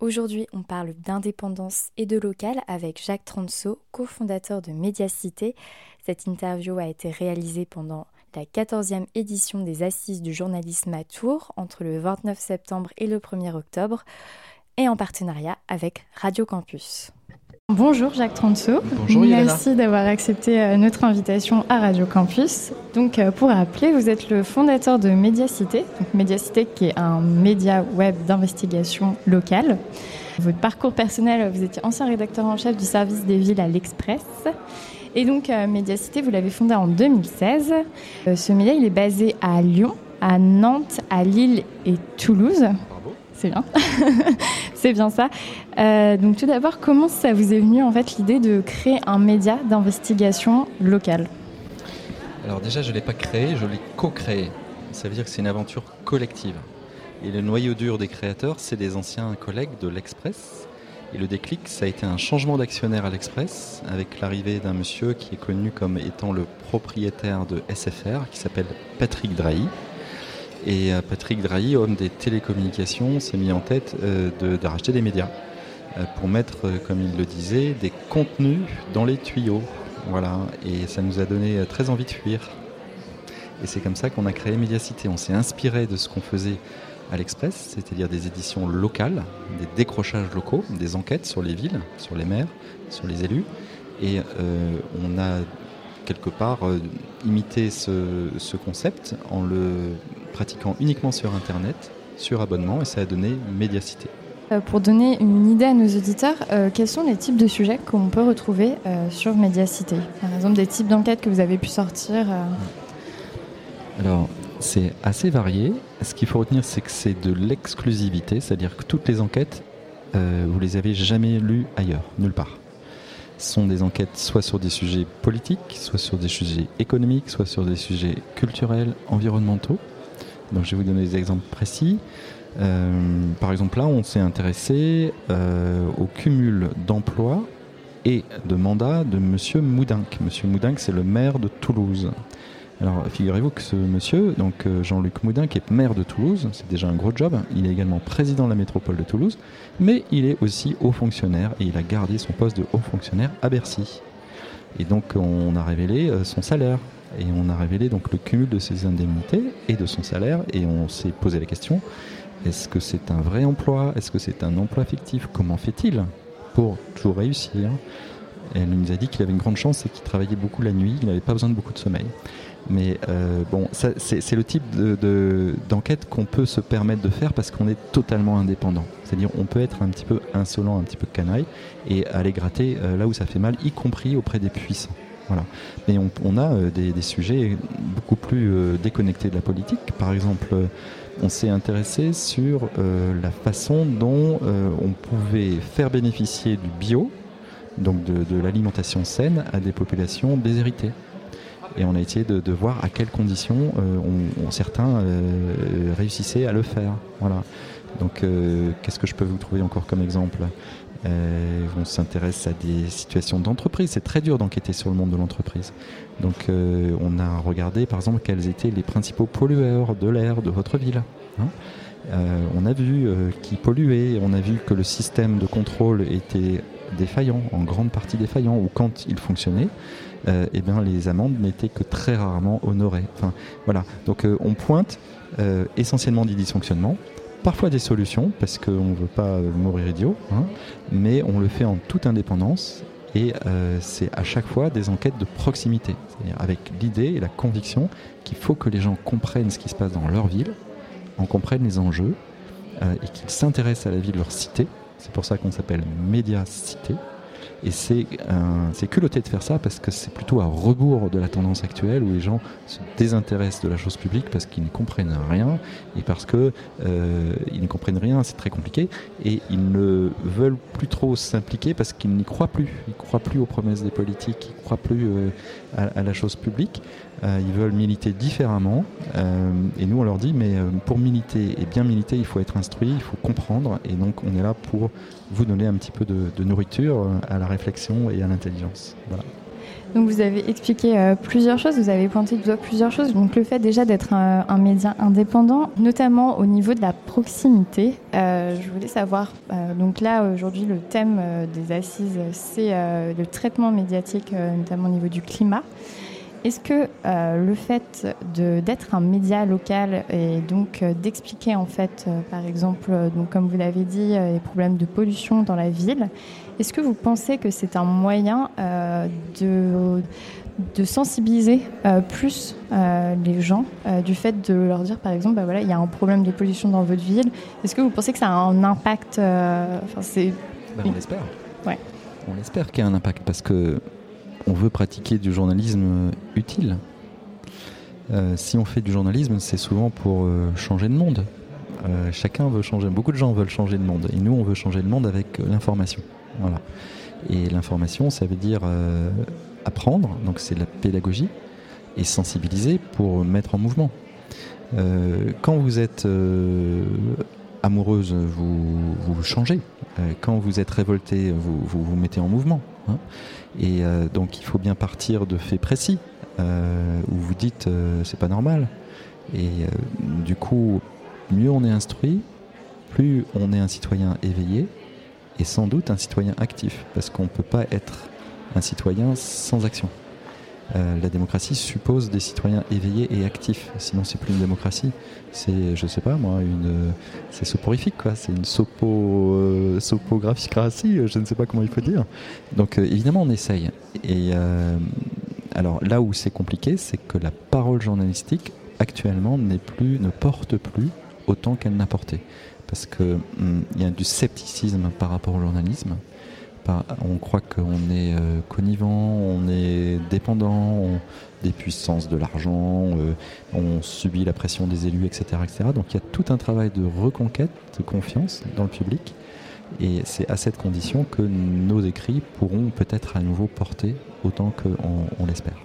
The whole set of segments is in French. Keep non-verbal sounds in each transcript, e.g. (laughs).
Aujourd'hui, on parle d'indépendance et de local avec Jacques Transo, cofondateur de Médiacité. Cette interview a été réalisée pendant la 14e édition des Assises du journalisme à Tours entre le 29 septembre et le 1er octobre et en partenariat avec Radio Campus. Bonjour Jacques Transo. Bonjour. Merci d'avoir accepté euh, notre invitation à Radio Campus. Donc euh, pour rappeler, vous êtes le fondateur de Médiacité, donc Médiacité qui est un média web d'investigation locale. Votre parcours personnel, vous étiez ancien rédacteur en chef du service des villes à l'Express. Et donc euh, Médiacité, vous l'avez fondé en 2016. Euh, ce média, il est basé à Lyon, à Nantes, à Lille et Toulouse. C'est bien. (laughs) C'est bien ça. Euh, donc tout d'abord, comment ça vous est venu en fait l'idée de créer un média d'investigation locale? Alors déjà, je ne l'ai pas créé, je l'ai co-créé. Ça veut dire que c'est une aventure collective. Et le noyau dur des créateurs, c'est des anciens collègues de l'Express. Et le déclic, ça a été un changement d'actionnaire à l'Express, avec l'arrivée d'un monsieur qui est connu comme étant le propriétaire de SFR, qui s'appelle Patrick Drahi. Et euh, Patrick Drahi, homme des télécommunications, s'est mis en tête euh, de, racheter des médias euh, pour mettre, comme il le disait, des contenus dans les tuyaux. Voilà, et ça nous a donné très envie de fuir. Et c'est comme ça qu'on a créé Médiacité. On s'est inspiré de ce qu'on faisait à l'Express, c'est-à-dire des éditions locales, des décrochages locaux, des enquêtes sur les villes, sur les maires, sur les élus. Et on a quelque part imité ce, ce concept en le pratiquant uniquement sur Internet, sur abonnement, et ça a donné Médiacité. Euh, Pour donner une idée à nos auditeurs, euh, quels sont les types de sujets qu'on peut retrouver euh, sur Médiacité? Par exemple, des types d'enquêtes que vous avez pu sortir euh, Alors, c'est assez varié. Ce qu'il faut retenir, c'est que c'est de l'exclusivité, c'est-à-dire que toutes les enquêtes, vous les avez jamais lues ailleurs, nulle part. Ce sont des enquêtes soit sur des sujets politiques, soit sur des sujets économiques, soit sur des sujets culturels, environnementaux. Donc, je vais vous donner des exemples précis. Euh, par exemple, là, on s'est intéressé euh, au cumul d'emplois et de mandats de Monsieur Moudinque. Monsieur Moudinque, c'est le maire de Toulouse. Alors, figurez-vous que ce monsieur, donc euh, Jean-Luc Moudin, qui est maire de Toulouse, c'est déjà un gros job. Il est également président de la métropole de Toulouse, mais il est aussi haut fonctionnaire et il a gardé son poste de haut fonctionnaire à Bercy. Et donc, on a révélé son salaire et on a révélé donc le cumul de ses indemnités et de son salaire et on s'est posé la question est-ce que c'est un vrai emploi? Est-ce que c'est un emploi fictif? Comment fait-il pour toujours réussir? Et Elle nous a dit qu'il avait une grande chance, c'est qu'il travaillait beaucoup la nuit, il n'avait pas besoin de beaucoup de sommeil. Mais euh, bon, c'est le type de- de- d'enquête qu'on peut se permettre de faire parce qu'on est totalement indépendant. C'est-à-dire on peut être un petit peu insolent, un petit peu canaille et aller gratter euh, là où ça fait mal, y compris auprès des puissants. Voilà. Mais on, a euh, des, sujets beaucoup plus euh, déconnectés de la politique. Par exemple, euh, on s'est intéressé sur la façon dont on pouvait faire bénéficier du bio, donc de, l'alimentation saine, à des populations déshéritées. Et on a essayé de, voir à quelles conditions on- on- certains réussissaient à le faire. Voilà. Donc, qu'est-ce que je peux vous trouver encore comme exemple? Euh, On s'intéresse à des situations d'entreprise. C'est très dur d'enquêter sur le monde de l'entreprise. Donc, euh, on a regardé, par exemple, quels étaient les principaux pollueurs de l'air de votre ville. hein. Euh, on a vu qui polluait, on a vu que le système de contrôle était défaillant, en grande partie défaillant, ou quand il fonctionnait, eh bien, les amendes n'étaient que très rarement honorées. Voilà. Donc on pointe essentiellement des dysfonctionnements, parfois des solutions, parce qu'on ne veut pas mourir idiot, hein, mais on le fait en toute indépendance. Et euh, c'est à chaque fois des enquêtes de proximité, c'est-à-dire avec l'idée et la conviction qu'il faut que les gens comprennent ce qui se passe dans leur ville, en comprennent les enjeux euh, et qu'ils s'intéressent à la vie de leur cité. C'est pour ça qu'on s'appelle Média Cité. Et c'est culotté de faire ça parce que c'est plutôt à rebours de la tendance actuelle où les gens se désintéressent de la chose publique parce qu'ils ne comprennent rien et parce que euh, ils ne comprennent rien, c'est très compliqué et ils ne veulent plus trop s'impliquer parce qu'ils n'y croient plus. Ils croient plus aux promesses des politiques, ils croient plus euh, à, la chose publique. Euh, ils veulent militer différemment et nous on leur dit mais pour militer et bien militer il faut être instruit, il faut comprendre et donc on est là pour vous donner un petit peu de, nourriture à la réflexion et à l'intelligence. Voilà. Donc vous avez expliqué euh, plusieurs choses, vous avez pointé du doigt plusieurs choses. Donc le fait déjà d'être un, média indépendant, notamment au niveau de la proximité. Euh, je voulais savoir, euh, donc là aujourd'hui le thème des assises c'est le traitement médiatique, notamment au niveau du climat. Est-ce que euh, le fait d'être un média local et donc euh, d'expliquer en fait, euh, par exemple, donc comme vous l'avez dit, les problèmes de pollution dans la ville, est-ce que vous pensez que c'est un moyen de, de sensibiliser plus les gens du fait de leur dire, par exemple, bah voilà, il y a un problème de pollution dans votre ville? Est-ce que vous pensez que ça a un impact Enfin, c'est. Ben, on l'espère. Ouais. On l'espère qu'il y a un impact parce que on veut pratiquer du journalisme utile. Euh, si on fait du journalisme, c'est souvent pour euh, changer de monde. Euh, chacun veut changer, beaucoup de gens veulent changer de monde. Et nous, on veut changer de monde avec l'information. Voilà. Et l'information, ça veut dire apprendre, donc c'est la pédagogie, et sensibiliser pour mettre en mouvement. quand vous êtes amoureuse, vous, vous changez. quand vous êtes révolté, vous vous mettez en mouvement. Hein. Et euh, donc il faut bien partir de faits précis euh, où vous dites euh, c'est pas normal. Et du coup, mieux on est instruit, plus on est un citoyen éveillé et sans doute un citoyen actif, parce qu'on ne peut pas être un citoyen sans action. La démocratie suppose des citoyens éveillés et actifs. Sinon, c'est plus une démocratie. C'est, je sais pas moi, une, c'est soporifique quoi. C'est une sopo, sopographicratie. Je ne sais pas comment il faut dire. Donc, évidemment, on essaye. Et alors là où c'est compliqué, c'est que la parole journalistique actuellement n'est plus, ne porte plus autant qu'elle n'a porté, parce que il y a du scepticisme par rapport au journalisme on croit qu'on est euh, connivant, on est dépendant des puissances de l'argent, euh, on subit la pression des élus, etc., etc. Donc il y a tout un travail de reconquête de confiance dans le public. Et c'est à cette condition que nos écrits pourront peut-être à nouveau porter autant qu'on l'espère.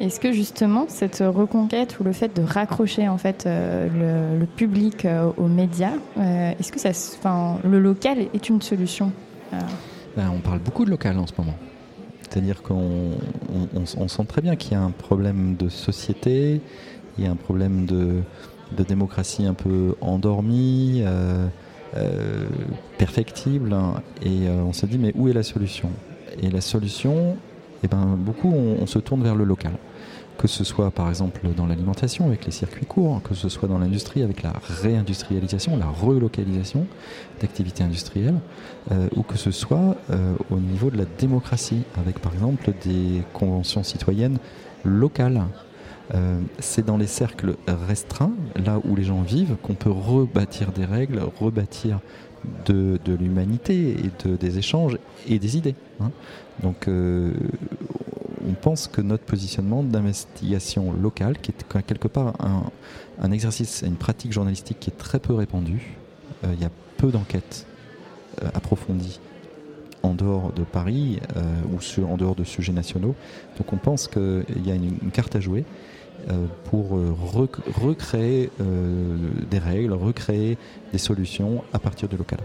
Est-ce que justement cette reconquête ou le fait de raccrocher en fait euh, le, public aux médias, est-ce que le local est une solution ben, on parle beaucoup de local en ce moment. C'est-à-dire qu'on on, sent très bien qu'il y a un problème de société, il y a un problème de, démocratie un peu endormie, euh, euh, perfectible, hein. et euh, on se dit mais où est la solution? Et la solution, eh ben, beaucoup on se tourne vers le local que ce soit par exemple dans l'alimentation avec les circuits courts, que ce soit dans l'industrie avec la réindustrialisation, la relocalisation d'activités industrielles, euh, ou que ce soit euh, au niveau de la démocratie avec par exemple des conventions citoyennes locales. Euh, c'est dans les cercles restreints, là où les gens vivent, qu'on peut rebâtir des règles, rebâtir de, l'humanité et de, des échanges et des idées. Hein. Donc on pense que notre positionnement d'investigation locale, qui est quelque part un, exercice, une pratique journalistique qui est très peu répandue, euh, il y a peu d'enquêtes euh, approfondies en dehors de Paris euh, ou en dehors de sujets nationaux. Donc on pense qu'il y a une, carte à jouer pour recréer des règles, recréer des solutions à partir du local.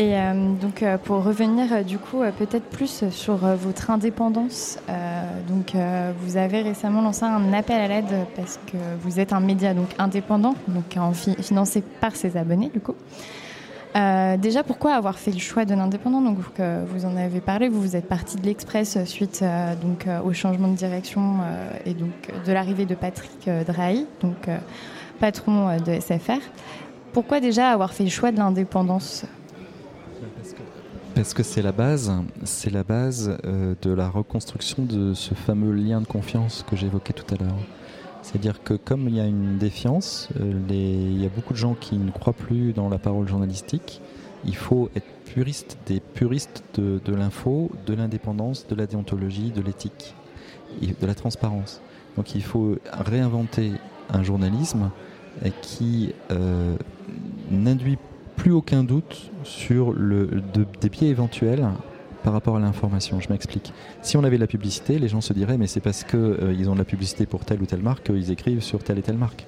Et euh, donc euh, pour revenir euh, du coup peut-être plus sur votre indépendance, donc vous avez récemment lancé un appel à l'aide parce que vous êtes un média donc indépendant, donc financé par ses abonnés du coup. déjà, pourquoi avoir fait le choix de l'indépendant? Donc, vous en avez parlé, vous, vous êtes parti de l'Express suite donc au changement de direction et donc de l'arrivée de Patrick Drahi, donc patron de SFR. Pourquoi déjà avoir fait le choix de l'indépendance? Parce que c'est la base, c'est la base euh, de la reconstruction de ce fameux lien de confiance que j'évoquais tout à l'heure. C'est-à-dire que comme il y a une défiance, euh, il y a beaucoup de gens qui ne croient plus dans la parole journalistique, Il faut être puriste, des puristes de, l'info, de l'indépendance, de la déontologie, de l'éthique de la transparence. Donc il faut réinventer un journalisme qui euh, n'induit plus aucun doute sur le, de- des biais éventuels par rapport à l'information. Je m'explique. Si on avait de la publicité, les gens se diraient mais c'est parce qu'ils ont de la publicité pour telle ou telle marque qu'ils écrivent sur telle et telle marque.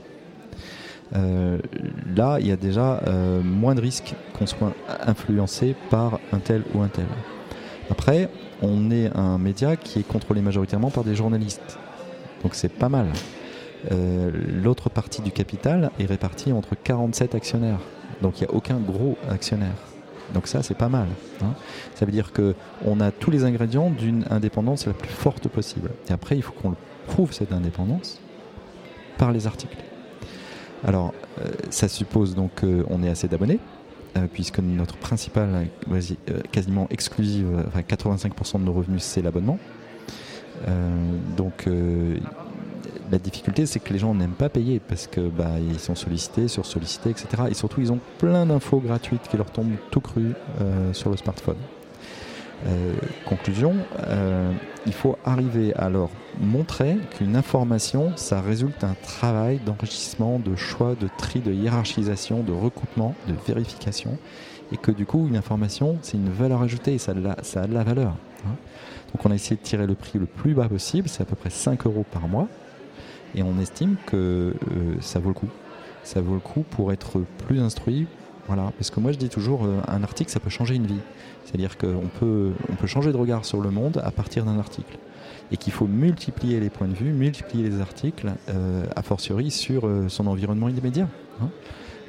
Euh, là, il y a déjà euh, moins de risques qu'on soit influencé par un tel ou un tel. Après, on est un média qui est contrôlé majoritairement par des journalistes. Donc c'est pas mal. Euh, L'autre partie du capital est répartie entre 47 actionnaires. Donc il n'y a aucun gros actionnaire. Donc ça, c'est pas mal. hein. Ça veut dire que on a tous les ingrédients d'une indépendance la plus forte possible. Et après, il faut qu'on prouve cette indépendance par les articles. Alors, euh, ça suppose donc qu'on ait assez d'abonnés, euh, puisque notre principale, euh, quasi- quasiment exclusive, enfin 85% de nos revenus, c'est l'abonnement. Donc, la difficulté, c'est que les gens n'aiment pas payer parce que bah, ils sont sollicités, sursollicités, etc. Et surtout, ils ont plein d'infos gratuites qui leur tombent tout cru euh, sur le smartphone. Euh, conclusion, euh, il faut arriver à leur montrer qu'une information, ça résulte d'un travail d'enrichissement, de choix, de tri, de hiérarchisation, de recoupement, de vérification, et que du coup, une information, c'est une valeur ajoutée, et ça a de la, valeur. hein. Donc on a essayé de tirer le prix le plus bas possible, c'est à peu près 5 euros par mois, et on estime que euh, ça vaut le coup. Ça vaut le coup pour être plus instruit. Voilà, parce que moi je dis toujours, euh, un article ça peut changer une vie. C'est-à-dire qu'on peut, on peut changer de regard sur le monde à partir d'un article. Et qu'il faut multiplier les points de vue, multiplier les articles, euh, a fortiori sur son environnement immédiat. hein.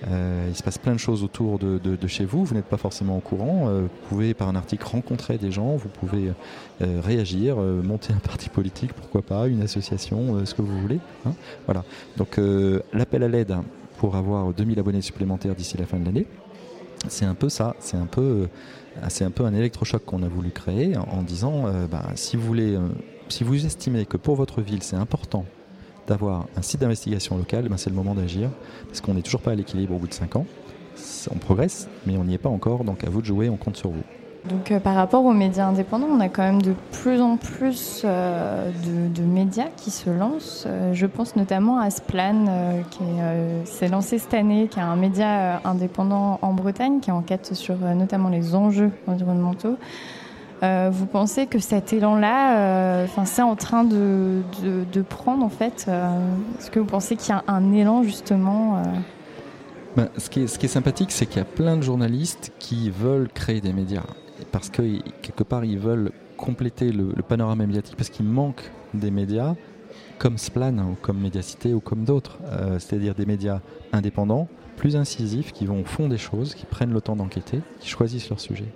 Euh, il se passe plein de choses autour de, chez vous, vous n'êtes pas forcément au courant. euh, vous pouvez par un article rencontrer des gens, vous pouvez euh, réagir, monter un parti politique, pourquoi pas, une association, ce que vous voulez. hein. Voilà. Donc l'appel à l'aide pour avoir 2000 abonnés supplémentaires d'ici la fin de l'année, c'est un peu ça, c'est un peu, c'est un peu un électrochoc qu'on a voulu créer en, disant, bah, si vous voulez, si vous estimez que pour votre ville c'est important d'avoir un site d'investigation local, ben, c'est le moment d'agir, parce qu'on n'est toujours pas à l'équilibre au bout de 5 ans. On progresse, mais on n'y est pas encore, donc à vous de jouer, on compte sur vous. Donc euh, par rapport aux médias indépendants, on a quand même de plus en plus euh, de, médias qui se lancent. Euh, je pense notamment à Splan, qui est, s'est lancé cette année, qui est un média indépendant en Bretagne, qui enquête sur notamment les enjeux environnementaux. Euh, vous pensez que cet élan-là, euh, c'est en train de, prendre en fait euh, Est-ce que vous pensez qu'il y a un élan justement Ben, ce, qui est, sympathique, c'est qu'il y a plein de journalistes qui veulent créer des médias. Parce que quelque part, ils veulent compléter le, panorama médiatique, parce qu'il manque des médias comme Splan, ou comme Médiacité, ou comme d'autres. C'est-à-dire des médias indépendants, plus incisifs, qui vont au fond des choses, qui prennent le temps d'enquêter, qui choisissent leur sujet.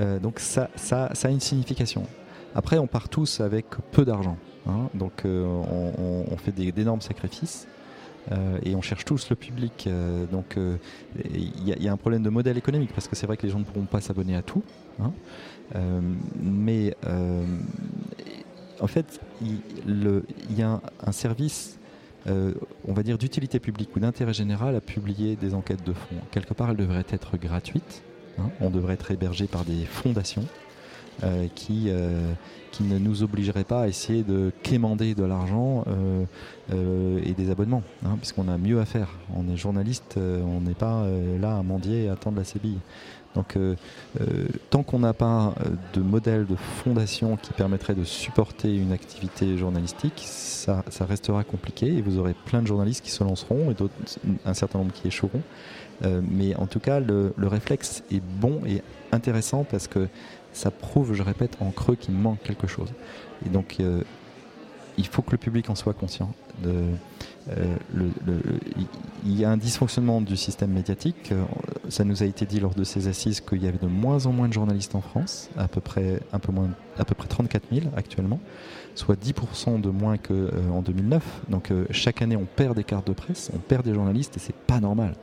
Euh, donc ça, a une signification. Après, on part tous avec peu d'argent. hein. donc euh, on, fait d'énormes sacrifices. Euh, et on cherche tous le public. donc il y, a- un problème de modèle économique parce que c'est vrai que les gens ne pourront pas s'abonner à tout. hein. Mais en fait, il, y a un, un service, on va dire, d'utilité publique ou d'intérêt général à publier des enquêtes de fond. Quelque part, elles devraient être gratuites. Hein. On devrait être hébergé par des fondations. euh, qui, euh, qui ne nous obligeraient pas à essayer de quémander de l'argent euh, et des abonnements, hein, puisqu'on a mieux à faire. On est journaliste, on n'est pas là à mendier et à attendre la sébille. Donc, tant qu'on n'a pas de modèle de fondation qui permettrait de supporter une activité journalistique, ça, ça restera compliqué et vous aurez plein de journalistes qui se lanceront et un certain nombre qui échoueront. Euh, mais en tout cas, le, le réflexe est bon et intéressant parce que ça prouve, je répète, en creux qu'il manque quelque chose. Et donc, euh, il faut que le public en soit conscient. Euh, il- y a un dysfonctionnement du système médiatique. Ça nous a été dit lors de ces assises qu'il y avait de moins en moins de journalistes en France, à peu près, un peu moins, à peu près 34 000 actuellement, soit 10% de moins qu'en 2009. Donc chaque année, on perd des cartes de presse, on perd des journalistes et c'est pas normal.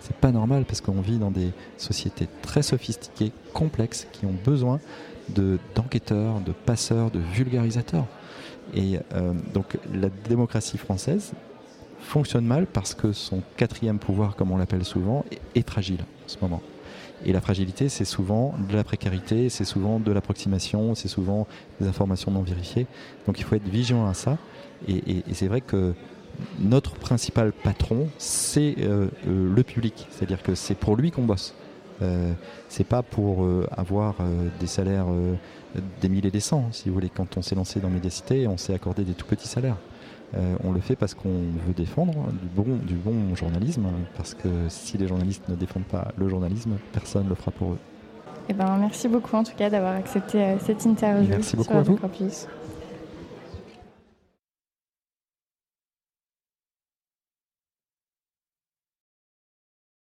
C'est pas normal parce qu'on vit dans des sociétés très sophistiquées, complexes, qui ont besoin de d'enquêteurs, de passeurs, de vulgarisateurs. Et euh, donc la démocratie française fonctionne mal parce que son quatrième pouvoir, comme on l'appelle souvent, est, est fragile en ce moment. Et la fragilité, c'est souvent de la précarité, c'est souvent de l'approximation, c'est souvent des informations non vérifiées. Donc il faut être vigilant à ça. Et, c'est vrai que notre principal patron, c'est euh, euh, le public. C'est-à-dire que c'est pour lui qu'on bosse. Euh, c'est pas pour avoir des salaires des mille et des cents, si vous voulez. Quand on s'est lancé dans Médiacité, on s'est accordé des tout petits salaires. Euh, on le fait parce qu'on veut défendre du bon, du bon journalisme, parce que si les journalistes ne défendent pas le journalisme, personne ne le fera pour eux. Eh ben, merci beaucoup en tout cas d'avoir accepté euh, cette interview. Merci beaucoup à vous.